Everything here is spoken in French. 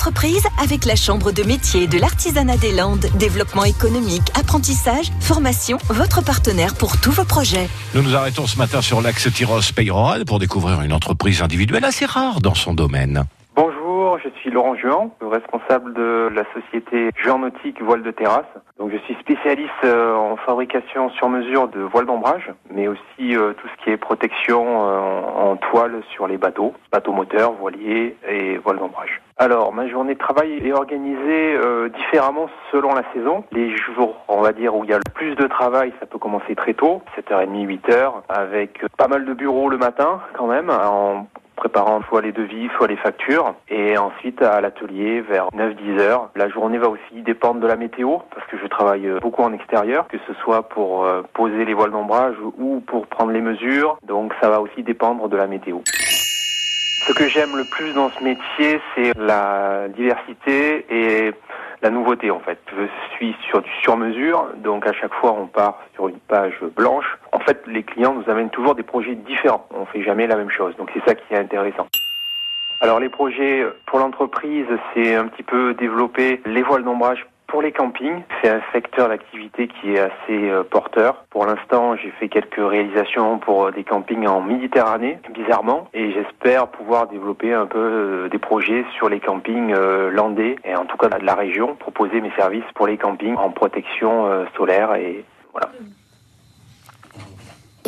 entreprise avec la Chambre de métier de l'artisanat des Landes. Développement économique, apprentissage, formation, votre partenaire pour tous vos projets. Nous nous arrêtons ce matin sur l'axe Tyros Peyroral pour découvrir une entreprise individuelle assez rare dans son domaine. Bonjour, je suis Laurent Juan, responsable de la société Juan Nautique Voile de Terrasse. Donc je suis spécialiste euh, en fabrication sur mesure de voiles d'ombrage, mais aussi euh, tout ce qui est protection euh, en sur les bateaux, bateaux moteurs, voiliers et voiles d'ombrage. Alors ma journée de travail est organisée différemment selon la saison. Les jours, on va dire, où il y a le plus de travail, ça peut commencer très tôt, 7h30, 8h, avec pas mal de bureaux le matin quand même, préparant soit les devis, soit les factures. Et ensuite à l'atelier vers 9-10 heures. La journée va aussi dépendre de la météo parce que je travaille beaucoup en extérieur, que ce soit pour euh, poser les voiles d'ombrage ou pour prendre les mesures. Donc ça va aussi dépendre de la météo. Ce que j'aime le plus dans ce métier, c'est la diversité et la nouveauté en fait. Je suis sur du sur-mesure, donc à chaque fois on part sur une page blanche. Fait, les clients nous amènent toujours des projets différents. On fait jamais la même chose, donc c'est ça qui est intéressant. Alors les projets pour l'entreprise, c'est un petit peu développer les voiles d'ombrage pour les campings, c'est un secteur d'activité qui est assez euh, porteur. Pour l'instant, j'ai fait quelques réalisations pour euh, des campings en Méditerranée, bizarrement, et j'espère pouvoir développer un peu euh, des projets sur les campings landais, et en tout cas de la région, proposer mes services pour les campings en protection solaire et voilà.